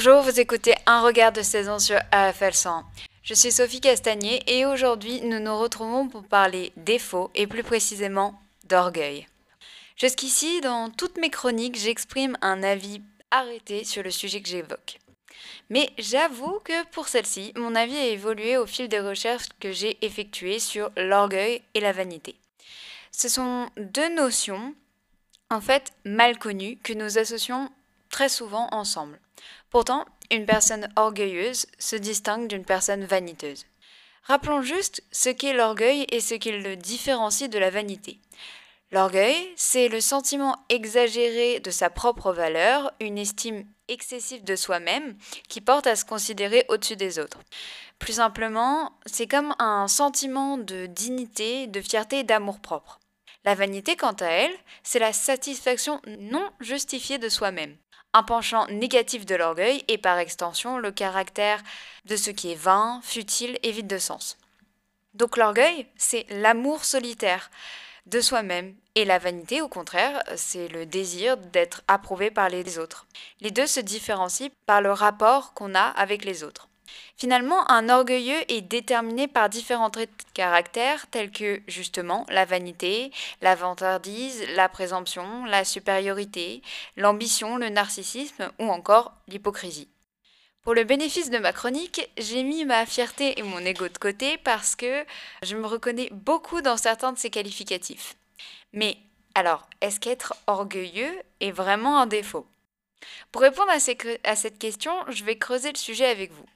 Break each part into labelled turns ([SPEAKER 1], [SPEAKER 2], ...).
[SPEAKER 1] Bonjour, vous écoutez Un regard de saison sur AFL 100. Je suis Sophie Castagnier et aujourd'hui nous nous retrouvons pour parler défauts et plus précisément d'orgueil. Jusqu'ici, dans toutes mes chroniques, j'exprime un avis arrêté sur le sujet que j'évoque. Mais j'avoue que pour celle-ci, mon avis a évolué au fil des recherches que j'ai effectuées sur l'orgueil et la vanité. Ce sont deux notions, en fait, mal connues, que nous associons très souvent ensemble. Pourtant, une personne orgueilleuse se distingue d'une personne vaniteuse. Rappelons juste ce qu'est l'orgueil et ce qui le différencie de la vanité. L'orgueil, c'est le sentiment exagéré de sa propre valeur, une estime excessive de soi-même qui porte à se considérer au-dessus des autres. Plus simplement, c'est comme un sentiment de dignité, de fierté et d'amour-propre. La vanité, quant à elle, c'est la satisfaction non justifiée de soi-même. Un penchant négatif de l'orgueil et par extension le caractère de ce qui est vain, futile et vide de sens. Donc l'orgueil, c'est l'amour solitaire de soi-même. Et la vanité, au contraire, c'est le désir d'être approuvé par les autres. Les deux se différencient par le rapport qu'on a avec les autres. Finalement, un orgueilleux est déterminé par différents traits de caractère tels que justement la vanité, la vantardise, la présomption, la supériorité, l'ambition, le narcissisme ou encore l'hypocrisie. Pour le bénéfice de ma chronique, j'ai mis ma fierté et mon ego de côté parce que je me reconnais beaucoup dans certains de ces qualificatifs. Mais alors, est-ce qu'être orgueilleux est vraiment un défaut? Pour répondre à, cette question, je vais creuser le sujet avec vous.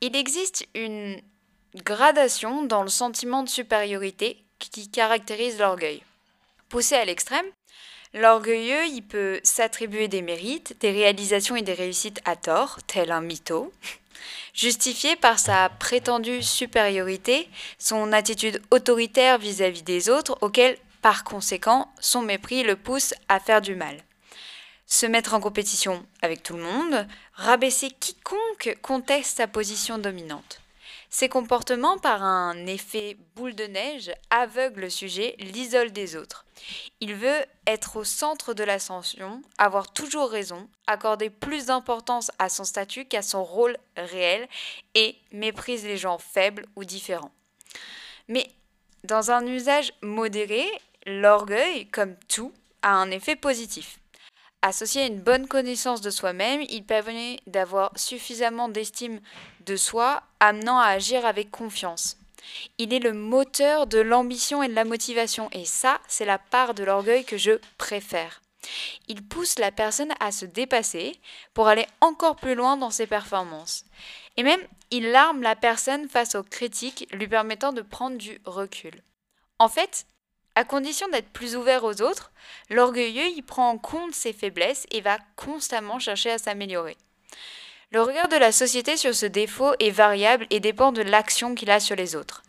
[SPEAKER 1] Il existe une gradation dans le sentiment de supériorité qui caractérise l'orgueil. Poussé à l'extrême, L'orgueilleux, il peut s'attribuer des mérites, des réalisations et des réussites à tort, tel un mytho, justifié par sa prétendue supériorité, son attitude autoritaire vis-à-vis des autres, auquel, par conséquent, son mépris le pousse à faire du mal. Se mettre en compétition avec tout le monde, rabaisser quiconque conteste sa position dominante. Ces comportements, par un effet boule de neige, aveuglent le sujet, l'isolent des autres. Il veut être au centre de l'ascension, avoir toujours raison, accorder plus d'importance à son statut qu'à son rôle réel et méprise les gens faibles ou différents. Mais dans un usage modéré, l'orgueil, comme tout, a un effet positif. Associé à une bonne connaissance de soi-même, il permet d'avoir suffisamment d'estime de soi, amenant à agir avec confiance. Il est le moteur de l'ambition et de la motivation, et ça, c'est la part de l'orgueil que je préfère. Il pousse la personne à se dépasser pour aller encore plus loin dans ses performances. Et même, il arme la personne face aux critiques, lui permettant de prendre du recul. En fait, à condition d'être plus ouvert aux autres, l'orgueilleux y prend en compte ses faiblesses et va constamment chercher à s'améliorer. Le regard de la société sur ce défaut est variable et dépend de l'action qu'il a sur les autres.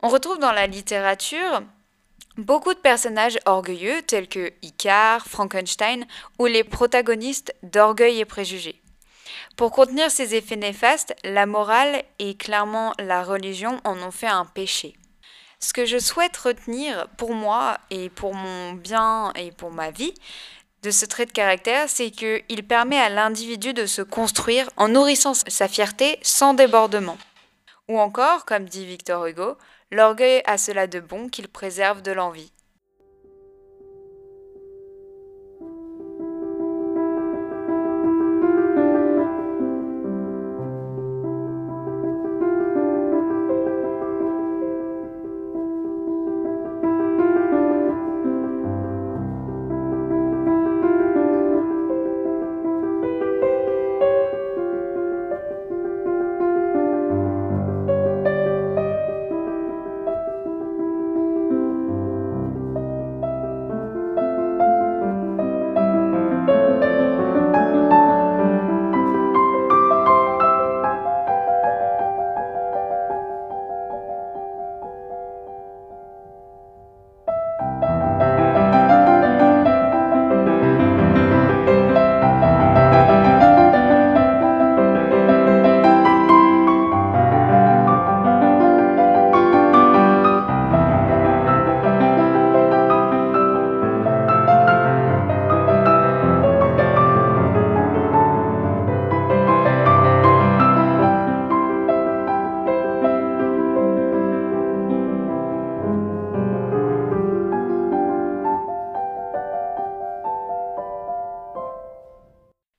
[SPEAKER 1] On retrouve dans la littérature beaucoup de personnages orgueilleux tels que Icare, Frankenstein ou les protagonistes d'Orgueil et Préjugés. Pour contenir ces effets néfastes, la morale et clairement la religion en ont fait un péché. Ce que je souhaite retenir pour moi et pour mon bien et pour ma vie de ce trait de caractère, c'est qu'il permet à l'individu de se construire en nourrissant sa fierté sans débordement. Ou encore, comme dit Victor Hugo, l'orgueil a cela de bon qu'il préserve de l'envie.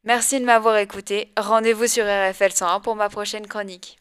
[SPEAKER 1] Merci de m'avoir écouté. Rendez-vous sur RFL 101 pour ma prochaine chronique.